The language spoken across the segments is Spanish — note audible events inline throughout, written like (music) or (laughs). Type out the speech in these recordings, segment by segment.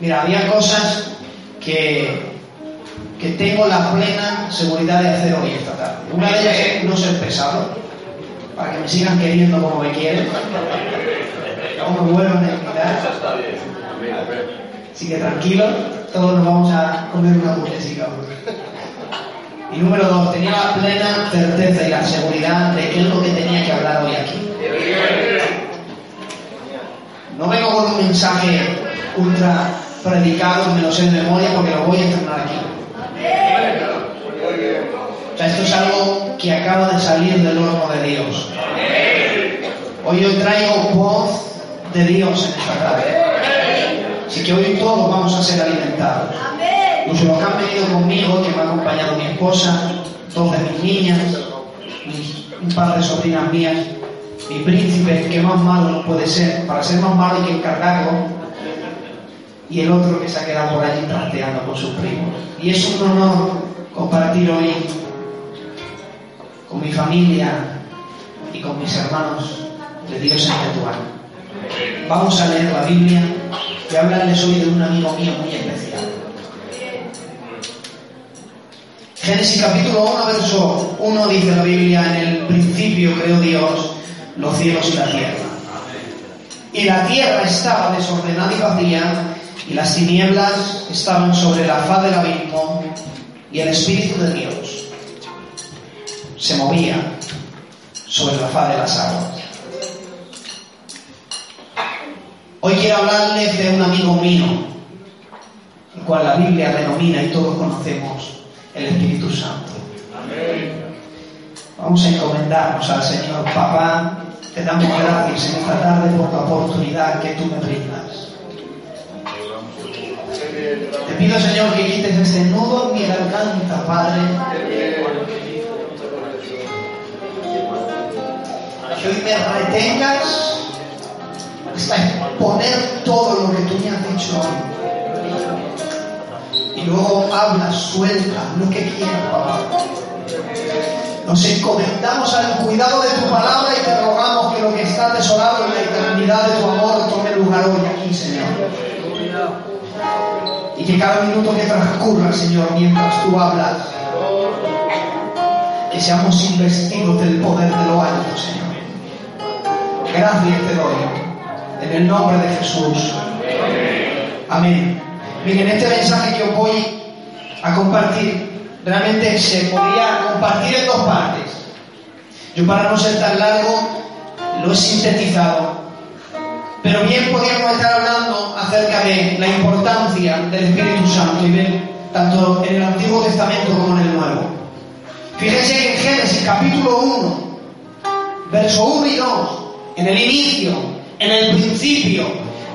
Mira, había cosas que, que tengo la plena seguridad de hacer hoy esta tarde. Una de ellas es no ser pesado, para que me sigan queriendo como me quieren. No me vuelvan a invitar. Así que tranquilo, todos nos vamos a comer una hamburguesita. Y número dos, tenía la plena certeza y la seguridad de qué es lo que tenía que hablar hoy aquí. No vengo con un mensaje ultra predicado, me lo sé de memoria porque lo voy a entrenar aquí. O sea, esto es algo que acaba de salir del horno de Dios. Hoy yo traigo voz de Dios en esta tarde. Así que hoy todos vamos a ser alimentados. Los que han venido conmigo, que me ha acompañado mi esposa, dos de mis niñas, un par de sobrinas mías, mi príncipe, que más malo puede ser. Para ser más malo hay que encargarlo. Y el otro que se ha quedado por allí trasteando con sus primos. Y es un honor compartir hoy con mi familia y con mis hermanos de Dios espiritual. Vamos a leer la Biblia y hablarles hoy de un amigo mío muy especial. Génesis capítulo 1, verso 1 dice la Biblia, en el principio creó Dios los cielos y la tierra. Y la tierra estaba desordenada y vacía, y las tinieblas estaban sobre la faz del abismo, y el Espíritu de Dios se movía sobre la faz de las aguas. Hoy quiero hablarles de un amigo mío, el cual la Biblia denomina y todos conocemos el Espíritu Santo. Vamos a encomendarnos al Señor Papá te damos gracias en esta tarde por la oportunidad que tú me brindas. Te pido, Señor, que quites este nudo en mi garganta, Padre. Que hoy me retengas hasta exponer todo lo que tú me has dicho hoy. Y luego habla, suelta lo que quieras, papá. Nos encomendamos al cuidado de tu palabra y te rogamos que lo que está desolado en la eternidad de tu amor tome lugar hoy aquí, Señor. Y que cada minuto que transcurra, Señor, mientras tú hablas, que seamos investidos del poder de lo alto, Señor. Gracias te doy. En el nombre de Jesús. Amén. Miren, este mensaje que os voy a compartir realmente se podría compartir en dos partes. Yo para no ser tan largo lo he sintetizado, pero bien podríamos estar hablando acerca de la importancia del Espíritu Santo y ver tanto en el Antiguo Testamento como en el Nuevo. Fíjense que en Génesis capítulo 1, verso 1 y 2, en el inicio, en el principio,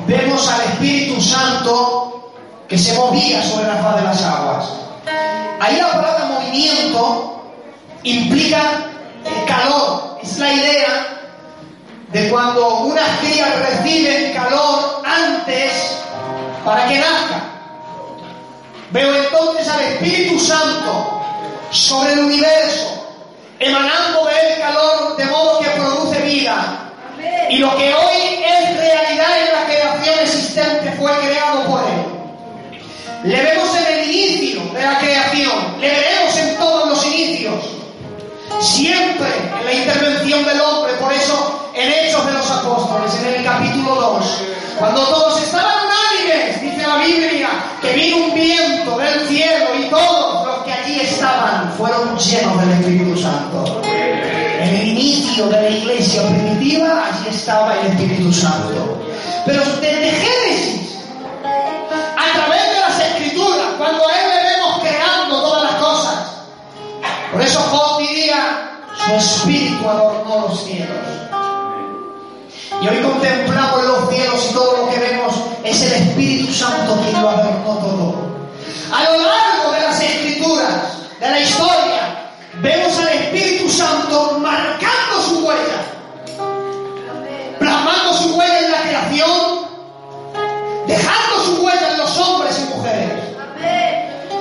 vemos al Espíritu Santo que se movía sobre la faz de las aguas. Ahí la palabra movimiento implica calor. Es la idea de cuando unas crías reciben calor antes para que nazca. Veo entonces al Espíritu Santo sobre el universo, emanando de él calor de modo que produce vida. Y lo que hoy es realidad en la creación existente fue creado por él. Le vemos en la creación, le veremos en todos los inicios, siempre en la intervención del hombre, por eso en Hechos de los Apóstoles, en el capítulo 2, cuando todos estaban unánimes, dice la Biblia, que vino un viento del cielo y todos los que allí estaban fueron llenos del Espíritu Santo. En el inicio de la iglesia primitiva, allí estaba el Espíritu Santo. Pero desde Génesis, su espíritu adornó los cielos. Y hoy contemplamos los cielos y todo lo que vemos es el Espíritu Santo quien lo adornó todo. A lo largo de las escrituras, de la historia, vemos al Espíritu Santo marcando su huella, plasmando su huella en la creación, dejando su huella en los hombres y mujeres.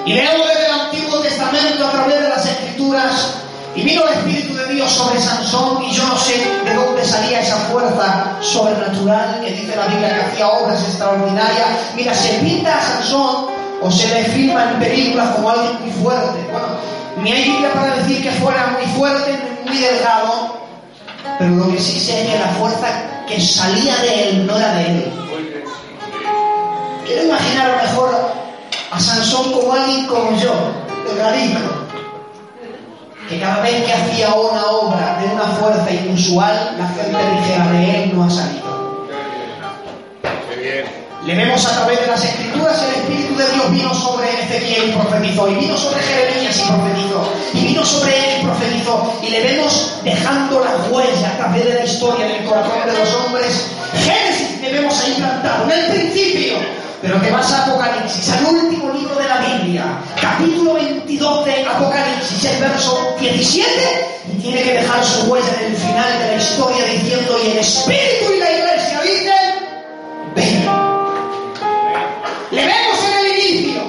Y leemos desde el Antiguo Testamento a través de las escrituras y vino el Espíritu de Dios sobre Sansón y yo no sé de dónde salía esa fuerza sobrenatural que dice la Biblia que hacía obras extraordinarias. Mira, se pinta a Sansón o se le filma en películas como alguien muy fuerte. Bueno, ni hay Biblia para decir que fuera muy fuerte, muy delgado, pero lo que sí sé es que la fuerza que salía de él no era de él. Quiero imaginar mejor a Sansón como alguien como yo, delgadito que cada vez que hacía una obra de una fuerza inusual, la gente dijera de él no ha salido. Le vemos a través de las escrituras el Espíritu de Dios vino sobre Ezequiel y profetizó, y vino sobre Jeremías y profetizó, y vino sobre él y profetizó, y le vemos dejando la huella a través de la historia en el corazón de los hombres. Génesis le vemos ahí plantado, en el principio, pero te vas a Apocalipsis, al último libro de la Biblia, capítulo 22 de Apocalipsis, el verso 17, y tiene que dejar su huella en el final de la historia diciendo, y el Espíritu y la Iglesia dicen, ven. Le vemos en el inicio,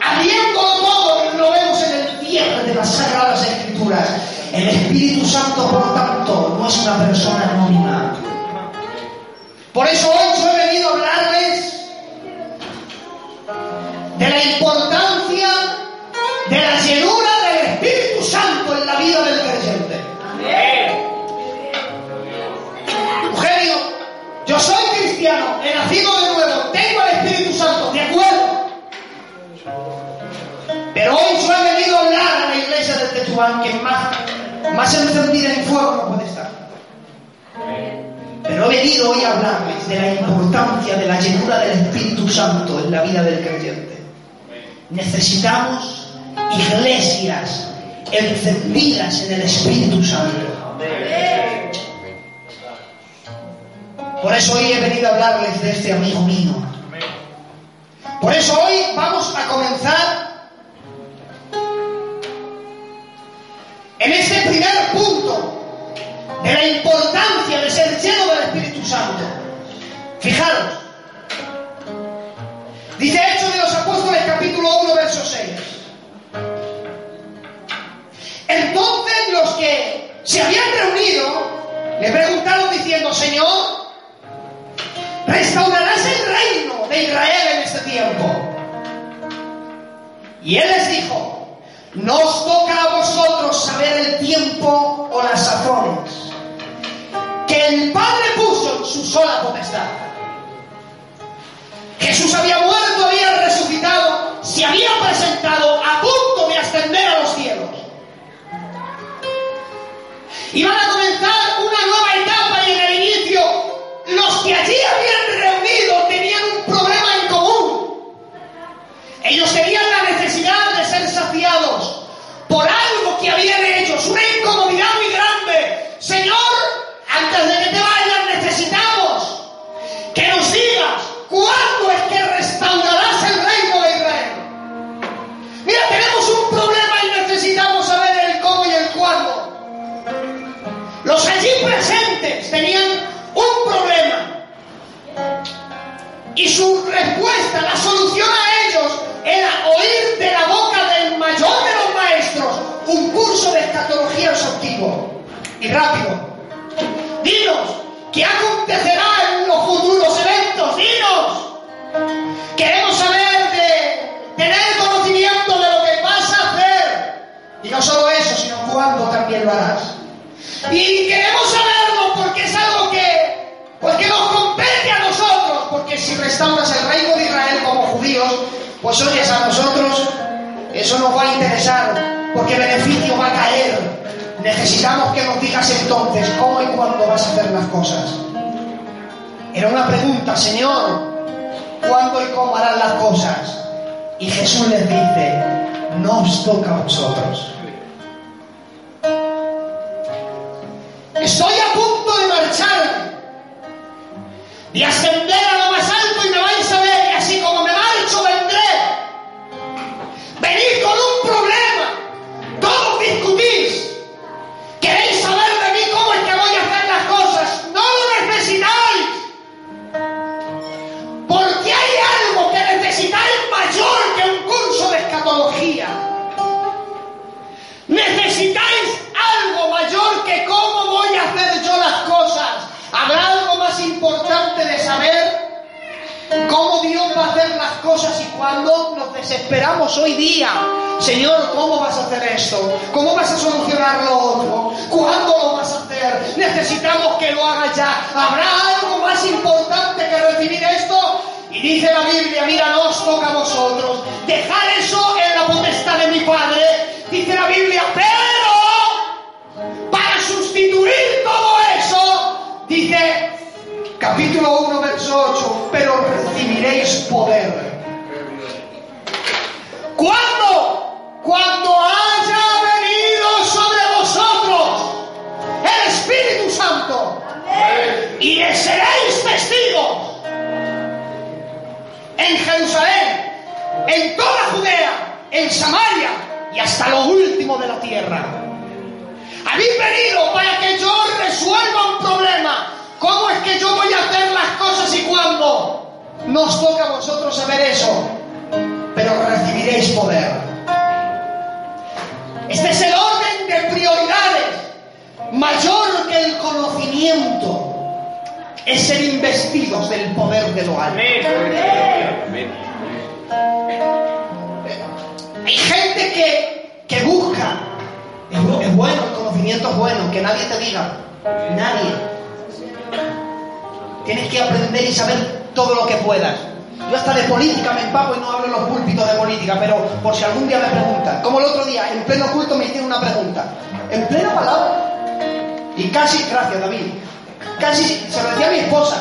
abriéndolo todo, lo vemos en el cierre de las Sagradas Escrituras. El Espíritu Santo, por tanto, no es una persona anónima. Por eso hoy Tetuán, que más, más encendida en fuego no puede estar. Pero he venido hoy a hablarles de la importancia de la llenura del Espíritu Santo en la vida del creyente. Necesitamos iglesias encendidas en el Espíritu Santo. Por eso hoy he venido a hablarles de este amigo mío. Por eso hoy vamos a comenzar en este primer punto de la importancia de ser lleno del Espíritu Santo. Fijaros, dice Hechos de los Apóstoles capítulo 1, verso 6. Entonces los que se habían reunido le preguntaron diciendo, Señor, restaurarás el reino de Israel en este tiempo. Y él les dijo, no os toca a vosotros saber el tiempo o las sazones que el Padre puso en su sola potestad. Jesús había muerto, había resucitado, se había presentado a punto de ascender a los cielos. Y rápido. Dinos, ¿qué acontecerá en los futuros eventos? Dinos. Queremos saber de tener conocimiento de lo que vas a hacer. Y no solo eso, sino cuándo también lo harás. Y queremos saberlo porque es algo que, porque nos compete a nosotros, porque si restauras el reino de Israel como judíos, pues oyes a nosotros, eso nos va a interesar, porque beneficio va a caer. Necesitamos que nos digas entonces cómo y cuándo vas a hacer las cosas. Era una pregunta, Señor, ¿cuándo y cómo harán las cosas? Y Jesús les dice, no os toca a vosotros. Estoy a punto de marchar, de ascender a lo cuando nos desesperamos hoy día. Señor, ¿cómo vas a hacer esto? ¿Cómo vas a solucionar lo otro? ¿Cuándo lo vas a hacer? Necesitamos que lo hagas ya. ¿Habrá algo más importante que recibir esto? Y dice la Biblia, mira, no os toca a vosotros. Dejar eso en la potestad de mi Padre. Dice la Biblia, pero para sustituir todo eso, dice capítulo 1, verso 8, pero poder. ¿Cuándo? Cuando haya venido sobre vosotros el Espíritu Santo. Y le seréis testigos en Jerusalén, en toda Judea, en Samaria y hasta lo último de la tierra. Habéis venido para que yo resuelva un problema. ¿Cómo es que yo voy a hacer las cosas y cuándo? Nos toca a vosotros saber eso, pero recibiréis poder. Este es el orden de prioridades, mayor que el conocimiento es ser investidos del poder de lo alto. Hay gente que, que busca, es, es bueno, el conocimiento es bueno, que nadie te diga, nadie. Tienes que aprender y saber todo lo que puedas. Yo hasta de política me empapo y no hablo en los púlpitos de política, pero por si algún día me preguntan, como el otro día, en pleno culto me hicieron una pregunta, en plena palabra, y casi, gracias David, casi, se lo decía a mi esposa,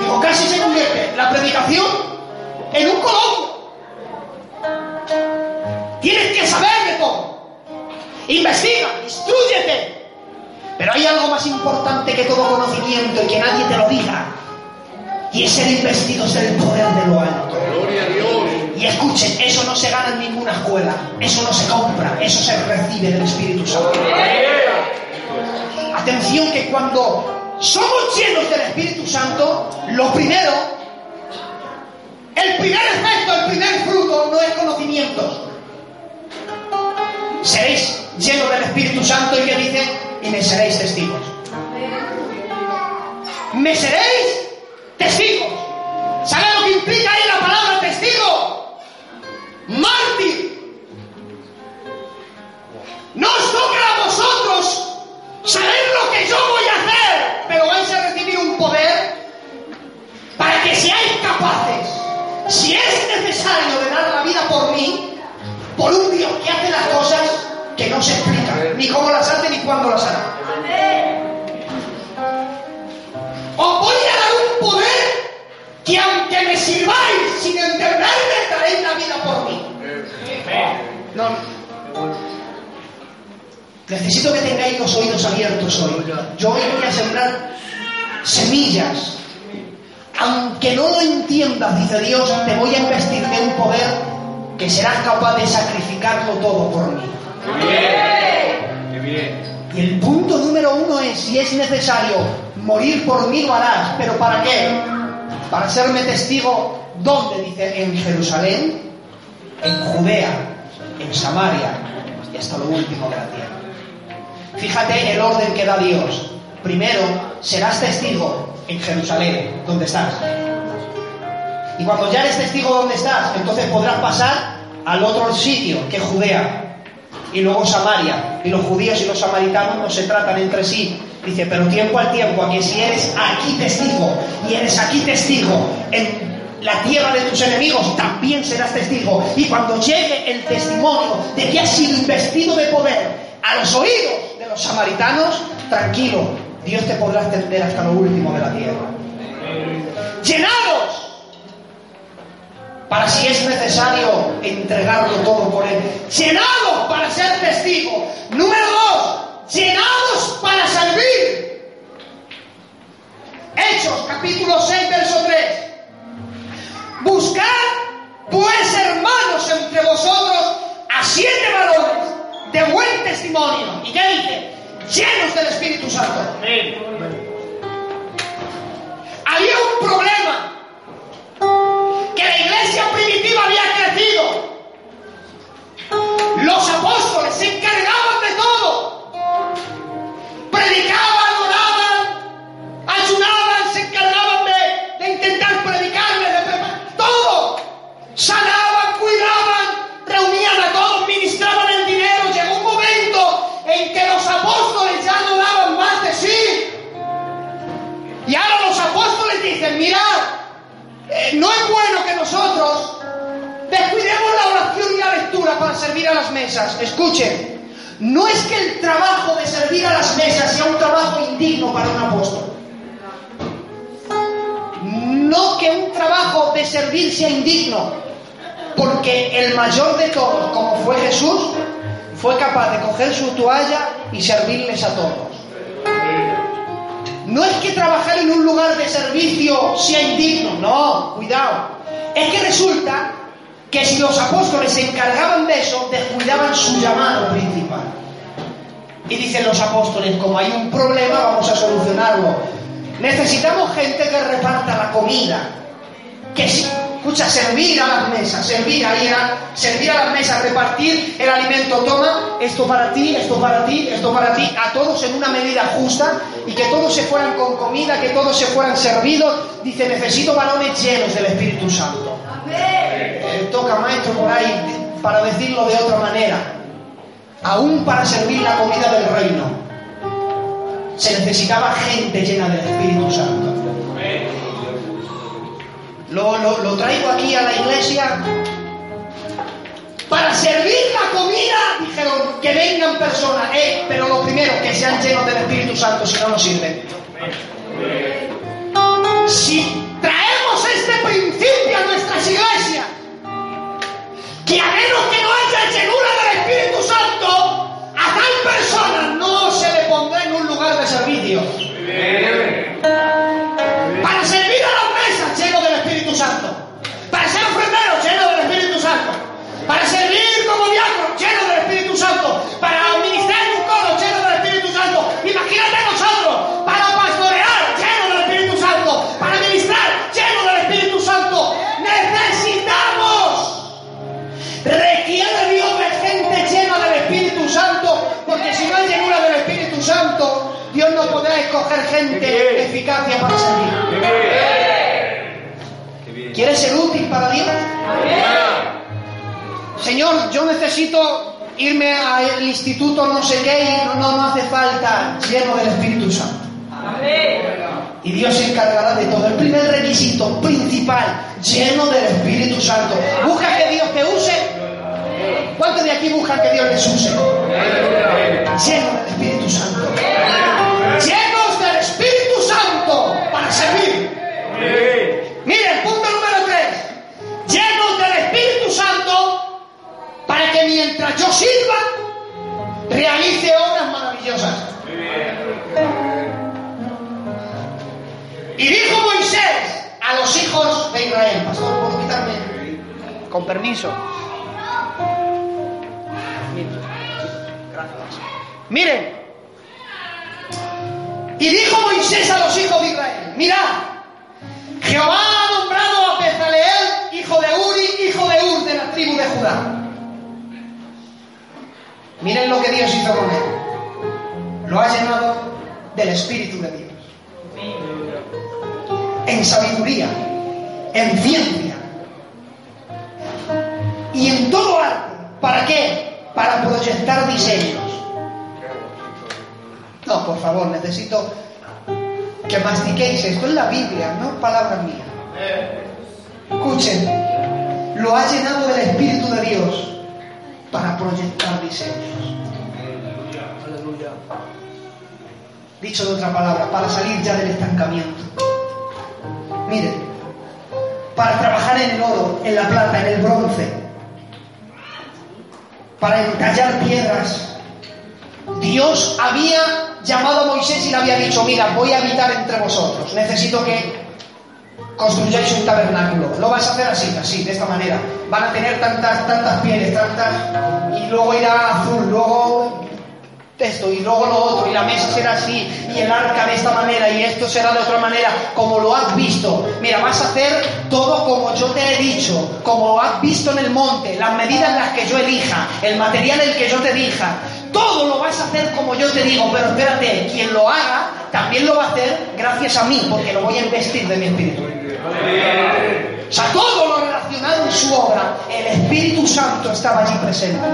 digo, casi se convierte la predicación en un colón. Tienes que saber de todo. Investiga, instruyete. Pero hay algo más importante que todo conocimiento y que nadie te lo diga. Y es ser investidos del poder de lo alto. Gloria a Dios. Y escuchen, eso no se gana en ninguna escuela, eso no se compra, eso se recibe del Espíritu Santo. Atención que cuando somos llenos del Espíritu Santo, lo primero, el primer efecto, el primer fruto no es conocimiento. Seréis llenos del Espíritu Santo y que dice, y me seréis testigos. Me seréis testigos. ¿Sabes lo que implica ahí la palabra testigo? Mártir. No os toca a vosotros saber lo que yo voy a hacer, pero vais a recibir un poder para que seáis capaces, si es necesario, de dar la vida por mí, por un Dios que hace las cosas que no se explican, ni cómo las hace ni cuándo las hará. Os voy a dar un poder que aunque me sirváis sin entenderme, daréis la vida por mí. No, necesito que tengáis los oídos abiertos hoy. Yo hoy voy a sembrar semillas. Aunque no lo entiendas, dice Dios, te voy a investir de un poder que serás capaz de sacrificarlo todo por mí. Qué bien. Y el punto número uno es, si es necesario morir por mí, lo harás. ¿Pero para qué? Para serme testigo, ¿dónde? Dice, en Jerusalén, en Judea, en Samaria y hasta lo último de la tierra. Fíjate el orden que da Dios. Primero, serás testigo en Jerusalén, donde estás. Y cuando ya eres testigo donde estás, entonces podrás pasar al otro sitio, que es Judea, y luego Samaria. Y los judíos y los samaritanos no se tratan entre sí. Dice, pero tiempo al tiempo, a que si eres aquí testigo y eres aquí testigo en la tierra de tus enemigos, también serás testigo. Y cuando llegue el testimonio de que has sido investido de poder a los oídos de los samaritanos, tranquilo, Dios te podrá extender hasta lo último de la tierra. Llenados para si es necesario entregarlo todo por Él. Llenados para ser testigos. Número dos, llenados para servir. Hechos, capítulo 6, verso 3. Buscad, pues, hermanos, entre vosotros a siete varones de buen testimonio. ¿Y qué dice? Llenos del Espíritu Santo. Había un problema que la iglesia primitiva había crecido. Los apóstoles se encargaban de todo. Predicaban, Escuchen, no es que el trabajo de servir a las mesas sea un trabajo indigno para un apóstol. No que un trabajo de servir sea indigno, porque el mayor de todos, como fue Jesús, fue capaz de coger su toalla y servirles a todos. No es que trabajar en un lugar de servicio sea indigno, no, cuidado. Es que resulta que si los apóstoles se encargaban de eso, descuidaban su llamado principal. Y dicen los apóstoles, como hay un problema, vamos a solucionarlo. Necesitamos gente que reparta la comida. Que si, escucha, servir a las mesas, servir ahí servir a las mesas, repartir el alimento, toma, esto para ti, esto para ti, esto para ti, a todos en una medida justa y que todos se fueran con comida, que todos se fueran servidos. Dice, necesito varones llenos del Espíritu Santo. Toca maestro por ahí para decirlo de otra manera. Aún para servir la comida del reino se necesitaba gente llena del Espíritu Santo. Lo, lo- lo traigo aquí a la iglesia. Para servir la comida, dijeron que vengan personas, eh, pero lo primero, que sean llenos del Espíritu Santo, si no, no sirven. Escoger gente eficacia para servir. ¿Quieres ser útil para Dios? Señor, yo necesito irme al instituto no sé qué y no, no, no hace falta lleno del Espíritu Santo. Y Dios se encargará de todo. El primer requisito principal, lleno del Espíritu Santo. Busca que Dios te use. ¿Cuántos de aquí buscan que Dios les use? Lleno del Espíritu Santo. Santo para servir. Miren, punto número tres. Llenos del Espíritu Santo para que mientras yo sirva, realice obras maravillosas. Y dijo Moisés a los hijos de Israel, pastor, ¿puedo quitarme? Con permiso. Gracias. Miren, y dijo Moisés a los hijos de Israel, mirad, Jehová ha nombrado a Bezaleel, hijo de Uri, hijo de Ur, de la tribu de Judá. Miren lo que Dios hizo con él. Lo ha llenado del Espíritu de Dios. En sabiduría, en ciencia y en todo arte. ¿Para qué? Para proyectar diseños. No, por favor, necesito que mastiquéis esto. Es la Biblia, no palabras mías. Escuchen, lo ha llenado del Espíritu de Dios para proyectar diseños. Aleluya. Dicho de otra palabra, para salir ya del estancamiento. Miren, para trabajar en el oro, en la plata, en el bronce, para entallar piedras. Dios había llamado a Moisés y le había dicho, mira, voy a habitar entre vosotros, necesito que construyáis un tabernáculo. Lo vais a hacer así, así, de esta manera. Van a tener tantas, tantas pieles, tantas, y luego irá azul, luego esto, y luego lo otro, y la mesa será así, y el arca de esta manera, y esto será de otra manera, como lo has visto. Mira, vas a hacer todo como yo te he dicho, como lo has visto en el monte, las medidas las que yo elija, el material el que yo te dija. Todo lo vas a hacer como yo te digo, pero espérate, quien lo haga también lo va a hacer gracias a mí, porque lo voy a investir de mi espíritu. O sea, todo lo en su obra, el Espíritu Santo estaba allí presente.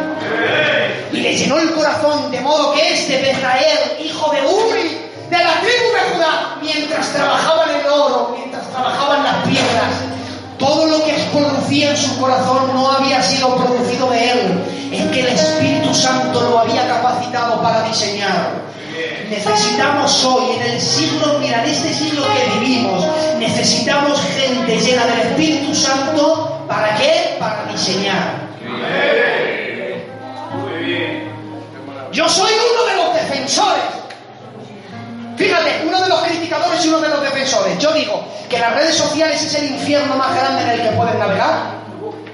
Y le llenó el corazón de modo que este Bezrael, hijo de Uri, de la tribu de Judá, mientras trabajaba en el oro, mientras trabajaban las piedras, todo lo que producía en su corazón no había sido producido de él, es que el Espíritu Santo lo había capacitado para diseñar. Necesitamos hoy, en el siglo, mira, en este siglo que vivimos, necesitamos gente llena del Espíritu Santo, ¿para qué? Para diseñar. Yo soy uno de los defensores. Fíjate, uno de los criticadores y uno de los defensores. Yo digo que las redes sociales es el infierno más grande en el que puedes navegar,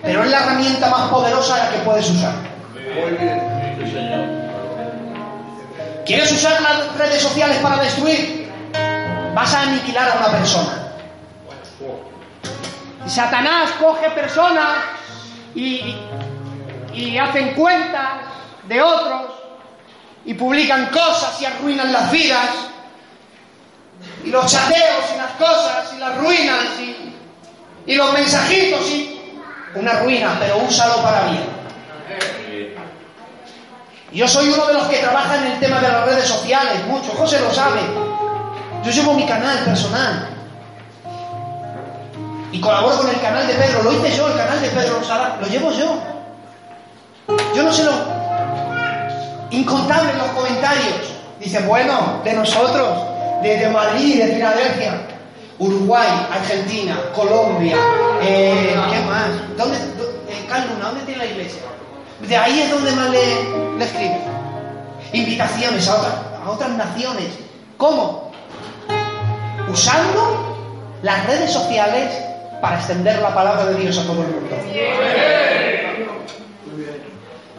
pero es la herramienta más poderosa en la que puedes usar. ¿Quieres usar las redes sociales para destruir? Vas a aniquilar a una persona. Satanás coge personas y, y hacen cuentas de otros y publican cosas y arruinan las vidas y los chateos y las cosas y las ruinas y, y los mensajitos y una ruina, pero úsalo para bien. Yo soy uno de los que trabaja en el tema de las redes sociales, mucho, José lo sabe. Yo llevo mi canal personal. Y colaboro con el canal de Pedro, lo hice yo, el canal de Pedro Rosada, lo llevo yo. Yo no sé lo incontables los comentarios. Dice, bueno, de nosotros, desde Madrid, de Filadelfia, Uruguay, Argentina, Colombia, eh, ¿qué más? ¿Dónde, eh, ¿dónde tiene la iglesia? De ahí es donde más le, le escribe. Invitaciones a, otra- a otras naciones. ¿Cómo? Usando las redes sociales para extender la palabra de Dios a todo el mundo.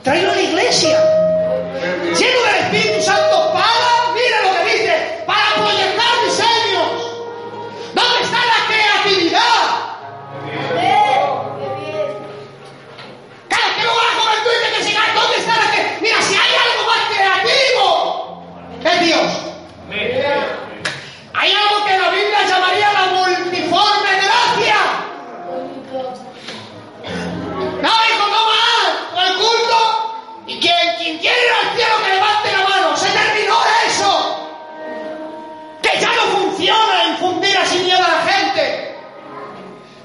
Tráelo a la iglesia. Lleno del Espíritu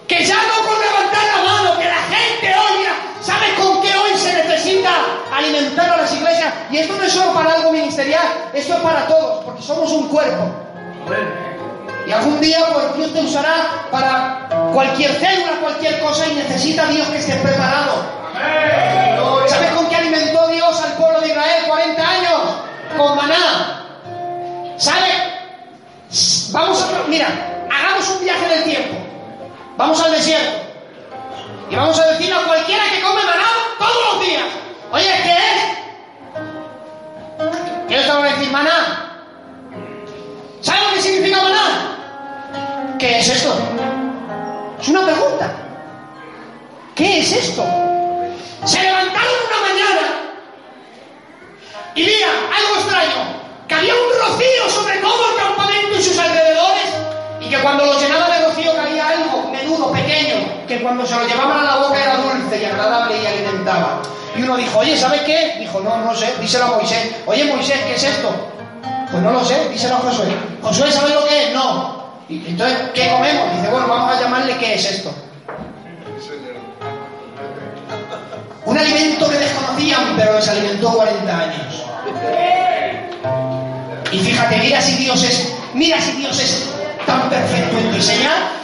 Que ya no con levantar la mano, que la gente hoy, mira, ¿sabes con qué hoy se necesita alimentar a las iglesias? Y esto no es solo para algo ministerial, esto es para todos, porque somos un cuerpo. Y algún día pues Dios te usará para cualquier célula, cualquier cosa y necesita Dios que estés preparado. ¿Sabes con qué alimentó Dios al pueblo de Israel 40 años? Con maná. ¿Sabes? Vamos a... Mira, hagamos un viaje del tiempo. Vamos al desierto. Y vamos a decirle a cualquiera que come maná todos los días. Oye, ¿qué es? ¿Qué van a decir maná? ¿Sabe lo que significa maná? ¿Qué es esto? Es una pregunta. ¿Qué es esto? Se levantaron una mañana y mira, algo extraño, que había un rocío sobre todo el campamento y sus alrededores y que cuando lo llenaban de rocío caía algo menudo, pequeño, que cuando se lo llevaban a la boca era dulce y agradable y alimentaba. Y uno dijo, oye, ¿sabes qué? Dijo, no, no sé, díselo a Moisés. Oye, Moisés, ¿qué es esto? Pues no lo sé, díselo a Josué. Josué, ¿sabes lo que es? No. Y entonces, ¿qué comemos? Dice, bueno, vamos a llamarle qué es esto. (laughs) Un alimento que desconocían, pero les alimentó 40 años. Y fíjate, mira si Dios es, mira si Dios es tan perfecto en diseñar.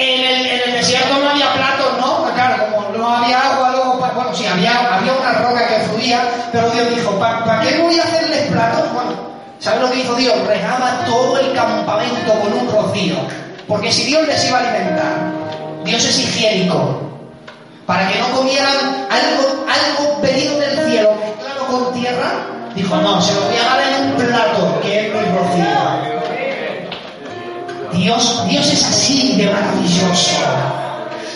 En el, el desierto no había platos, ¿no? Claro, como no había agua, luego, pa- bueno, sí, había, había una roca que fluía, pero Dios dijo, ¿para qué voy a hacerles platos? Bueno, ¿sabes lo que hizo Dios? Regaba todo el campamento con un rocío. Porque si Dios les iba a alimentar, Dios es higiénico. Para que no comieran algo, algo venido del cielo mezclado con tierra, dijo, no, se lo voy a dar en un plato, que es mi rocío. Dios, Dios es así de maravilloso.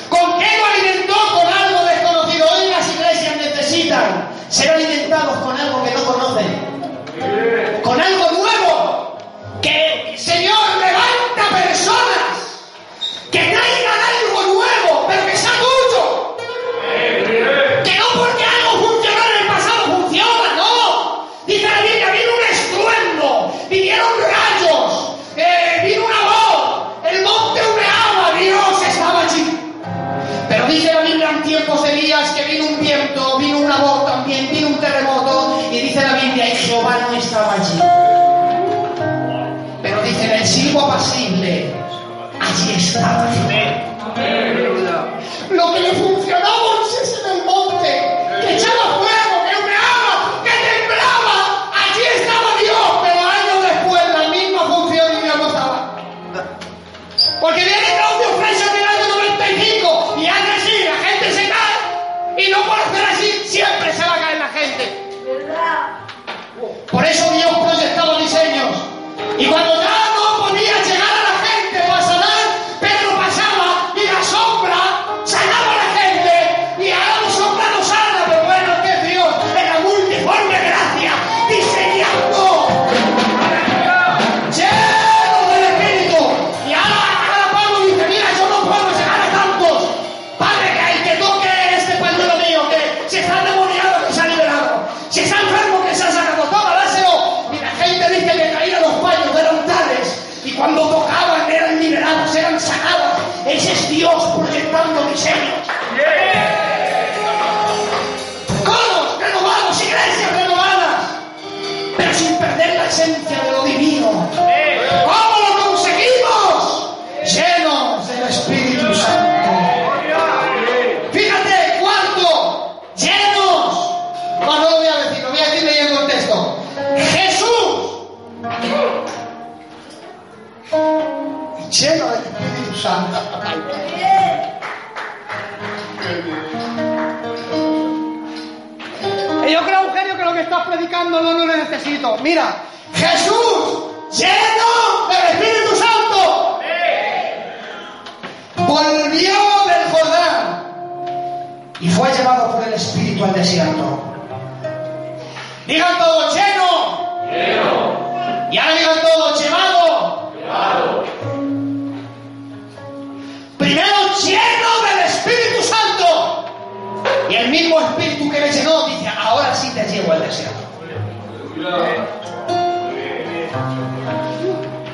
¿Con qué lo alimentó? Con algo desconocido. Hoy las iglesias necesitan ser alimentados con algo que no conocen. Con algo nuevo. Que, Señor, hijo apacible, allí está. Lo que le fue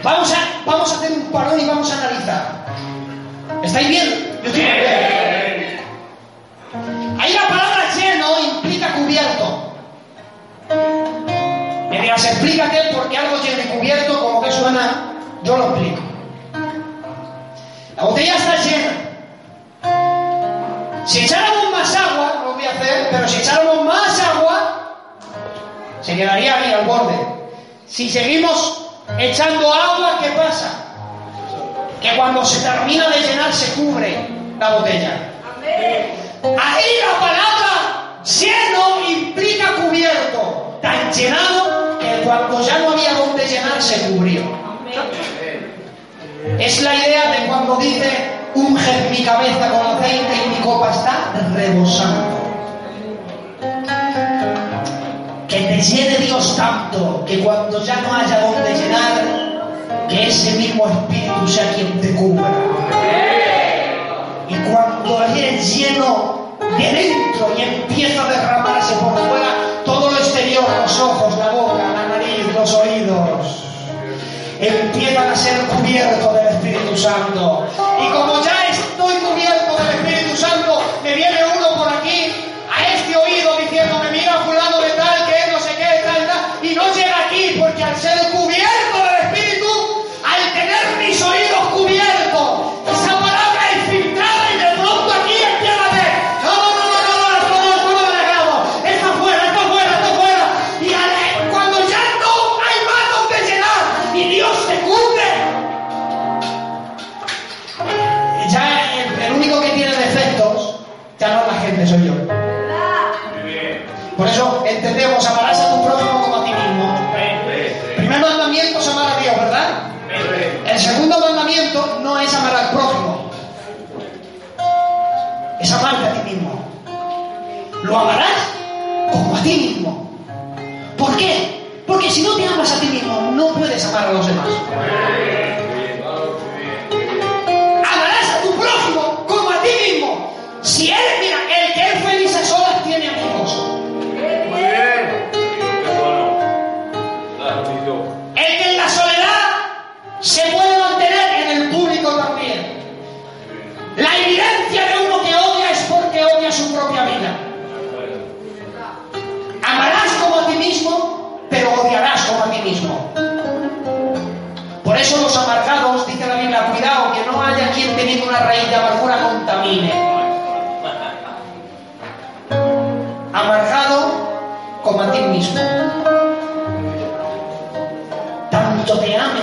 Vamos a, vamos a hacer un parón y vamos a analizar. ¿Estáis bien? Ahí la palabra lleno implica cubierto. Mientras explica que porque algo tiene cubierto, como que suena, yo lo explico. La botella está llena. Si echáramos más agua, lo voy a hacer, pero si echáramos más, se quedaría ahí al borde. Si seguimos echando agua, ¿qué pasa? Que cuando se termina de llenar se cubre la botella. Ahí la palabra lleno implica cubierto, tan llenado que cuando ya no había donde llenar se cubrió. Es la idea de cuando dice, unge mi cabeza con aceite y mi copa está rebosando. llene Dios tanto que cuando ya no haya donde llenar, que ese mismo espíritu sea quien te cubra. Y cuando eres lleno de dentro y empieza a derramarse por fuera todo lo exterior, los ojos, la boca, la nariz, los oídos, empiezan a ser cubiertos del Espíritu Santo. Y como ya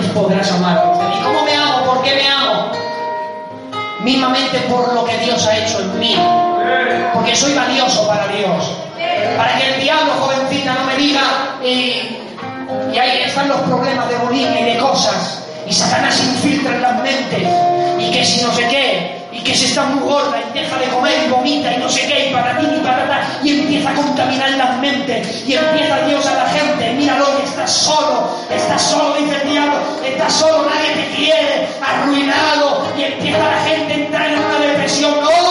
podrás amar. ¿Y cómo me amo? ¿Por qué me amo? Mismamente por lo que Dios ha hecho en mí. Porque soy valioso para Dios. Para que el diablo, jovencita, no me diga, eh, y ahí están los problemas de Bolivia y de cosas. Y Satanás infiltra en las mentes. Y que si no sé qué, que si está muy gorda y deja de comer y vomita y no sé qué y para ti y patata y empieza a contaminar las mentes y empieza Dios a la gente, míralo que estás solo, estás solo, dice el diablo, estás solo, nadie te quiere, arruinado y empieza la gente a entrar en una depresión. ¡Oh!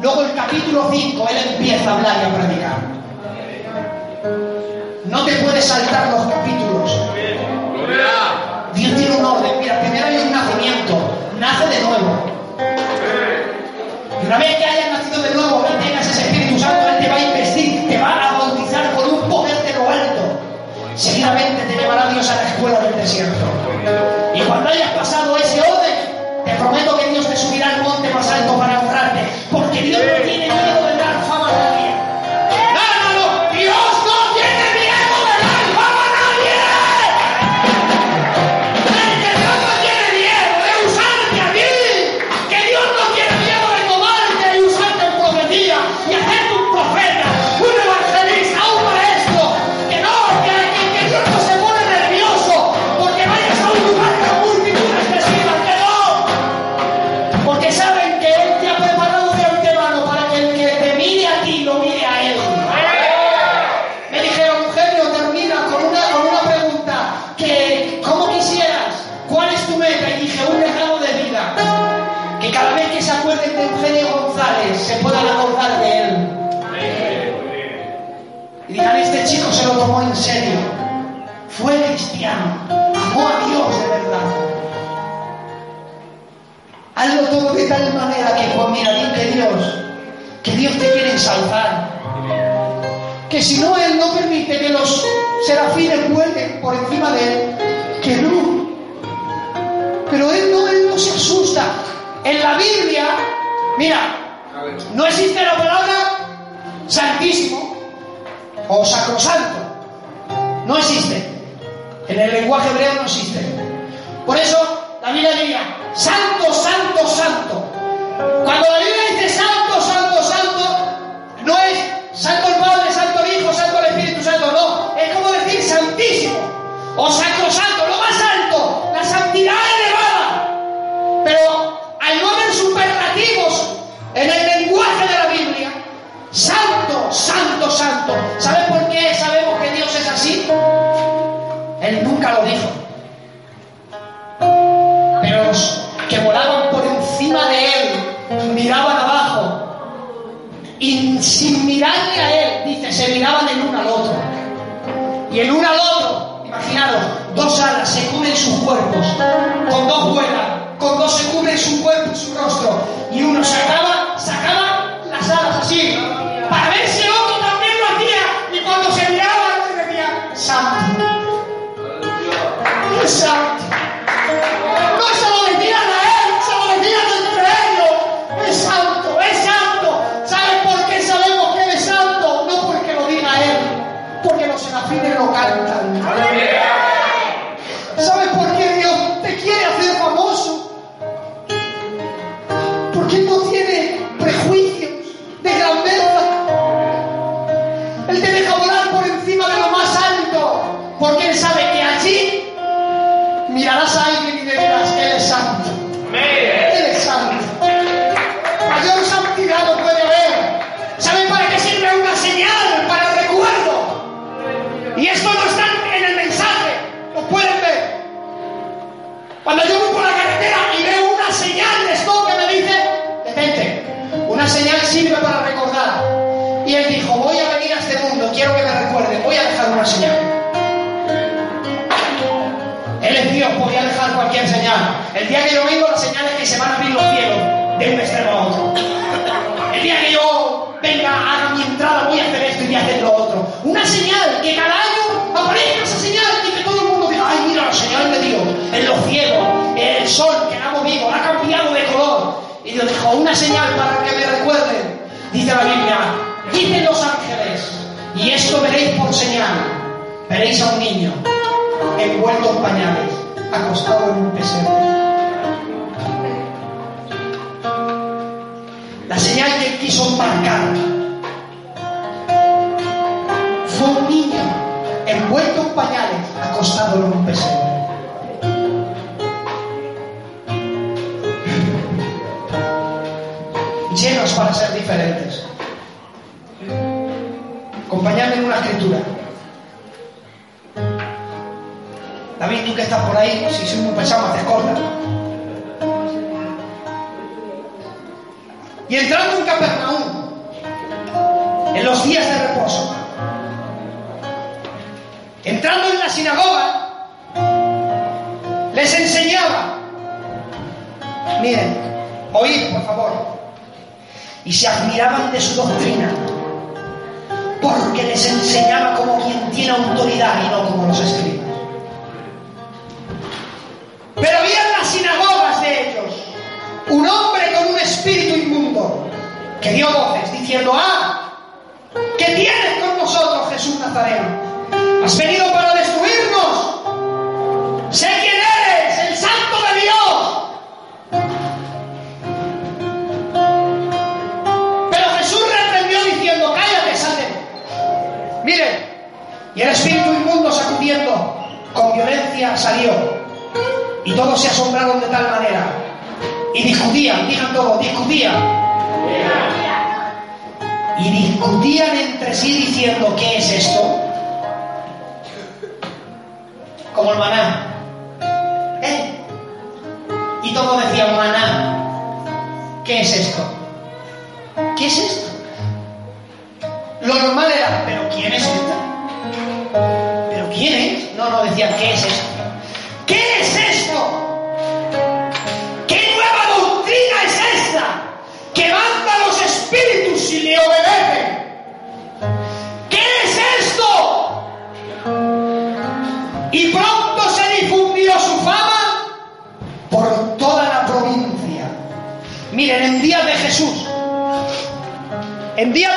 Luego el capítulo 5, él empieza a hablar y a predicar. No te puedes saltar los capítulos. Dios tiene un orden. Mira, primero hay un nacimiento. Nace de nuevo. Y una vez que hayas nacido de nuevo y tengas ese Espíritu Santo, Él te va a investir, te va a bautizar con un poder de lo alto. Seguidamente te llevará Dios a la escuela del desierto. Y cuando hayas Que Dios te quiere ensalzar que si no Él no permite que los serafines vuelen por encima de Él, que no. Pero Él no, Él no se asusta. En la Biblia, mira, no existe la palabra santísimo o sacrosanto. No existe. En el lenguaje hebreo no existe. Por eso la Biblia diría, santo, santo, santo. Cuando la Biblia dice santo, santo, santo, no es santo el Padre, santo el Hijo, santo el Espíritu Santo, no. Es como decir santísimo o sacrosanto, lo más alto, la santidad elevada. Pero al no superlativos en el lenguaje de la Biblia, santo, santo, santo. ¿Sabe miraban abajo. Y sin mirarle a él, dice, se miraban el uno al otro. Y el uno al otro, imaginaros, dos alas se cubren sus cuerpos, con dos vuelan, con dos se cubren su cuerpo y su rostro, y uno sacaba, sacaba las alas así, para ver si otro también lo hacía, y cuando se miraban se decía, santo, santo. Los serafines lo cantan. Una señal para que me recuerden. Dice la Biblia, dicen los ángeles, y esto veréis por señal. Veréis a un niño envuelto en pañales, acostado en un pesebre. La señal que quiso marcar fue un niño envuelto en pañales, acostado en un pesebre. Para ser diferentes. Acompañadme en una escritura. David, tú que estás por ahí, si soy muy haces corta. Y entrando en Capernaum, en los días de reposo, entrando en la sinagoga, les enseñaba. Miren, oíd, por favor y se admiraban de su doctrina, porque les enseñaba como quien tiene autoridad y no como los escribas. Pero había en las sinagogas de ellos un hombre con un espíritu inmundo que dio voces diciendo, ah, ¿qué tienes con nosotros, Jesús Nazareno? ¿Has venido para destruir? El espíritu inmundo sacudiendo con violencia salió. Y todos se asombraron de tal manera. Y discutían, digan todos, discutían. Y discutían entre sí diciendo, ¿qué es esto? Como el maná. ¿Eh? Y todos decían, maná, ¿qué es esto? ¿Qué es esto? envía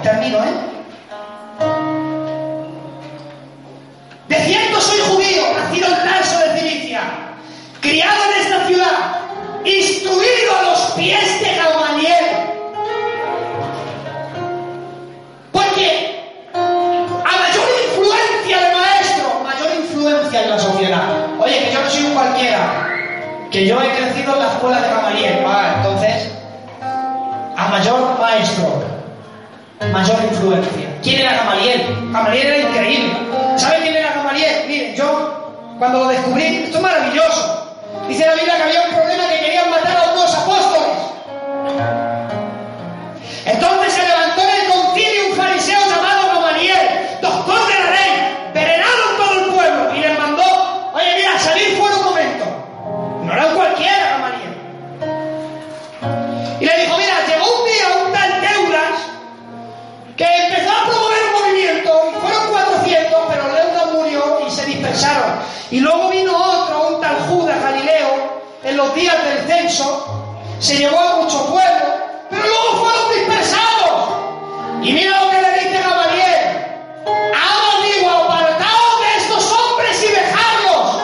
te admiro, ¿eh? ¿Quién era Gamaliel? Gamaliel era increíble. ¿Sabe quién era Gamaliel? Mire, yo cuando lo descubrí, esto es maravilloso. Dice la Biblia que había se llevó a muchos pueblos, pero luego fueron dispersados. Y mira lo que le dice a Daniel. Ahora digo, apartaos de estos hombres y dejadlos.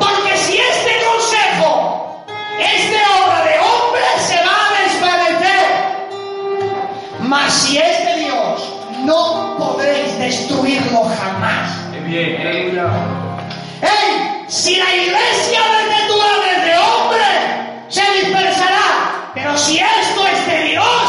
Porque si este consejo es de obra de hombres, se va a desvanecer. Mas si es de Dios, no podréis destruirlo jamás. Bien, ¿eh? Si la iglesia de tu dispersará. Pero si esto es de Dios,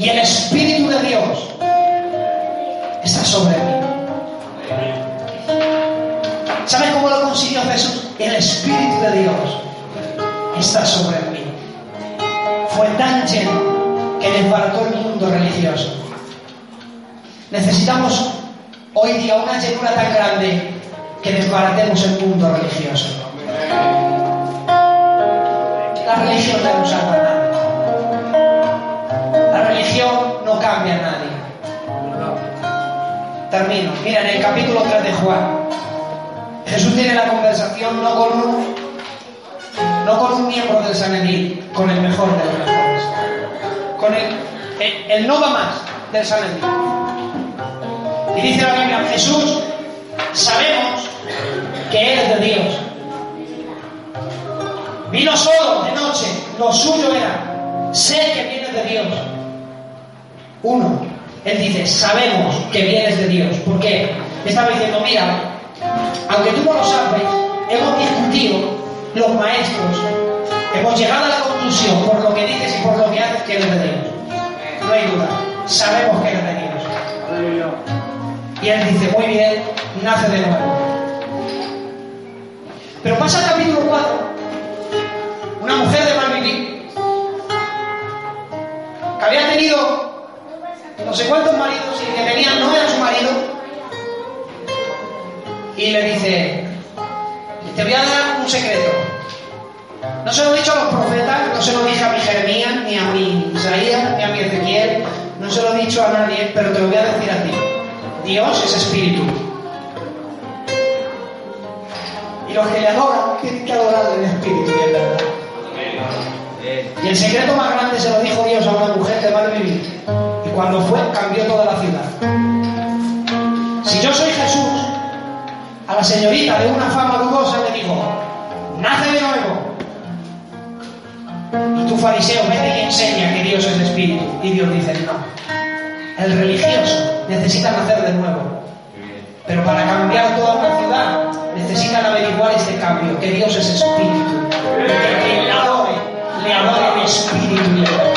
Y el Espíritu de Dios está sobre mí. ¿Sabes cómo lo consiguió Jesús? El Espíritu de Dios está sobre mí. Fue tan lleno que desbarató el mundo religioso. Necesitamos hoy día una llenura tan grande que desbaratemos el mundo religioso. La religión no salva Termino. Mira, en el capítulo 3 de Juan, Jesús tiene la conversación no con un, no con un miembro del Sanedrín, con el mejor de los mejores. Con el, el, no va más del Sanedrín. Y dice la Biblia, Jesús, sabemos que eres de Dios. Vino solo de noche, lo suyo era, sé que vienes de Dios. Uno, él dice, sabemos que vienes de Dios. ¿Por qué? Estaba diciendo, mira, aunque tú no lo sabes, hemos discutido los maestros, hemos llegado a la conclusión por lo que dices y por lo que haces que eres de Dios. No hay duda, sabemos que eres de Dios. Y él dice, muy bien, nace de nuevo. Pero pasa el capítulo 4, una mujer de mal que había tenido no sé cuántos maridos y que tenía no era su marido, y le dice, te voy a dar un secreto. No se lo he dicho a los profetas, no se lo dije a mi Jeremías, ni a mi Isaías, ni a mi Ezequiel, no se lo he dicho a nadie, pero te lo voy a decir a ti. Dios es espíritu. Y los que le adoran tienen que adorar en espíritu y en verdad. Y el secreto más grande se lo dijo Dios a una mujer de mal vivir. Cuando fue, cambió toda la ciudad. Si yo soy Jesús, a la señorita de una fama dudosa le dijo, nace de nuevo. Y tú fariseo, vete y enseña que Dios es espíritu. Y Dios dice, no. El religioso necesita nacer de nuevo. Pero para cambiar toda una ciudad necesitan averiguar este cambio, que Dios es espíritu. Y que quien le adore, le adore en espíritu y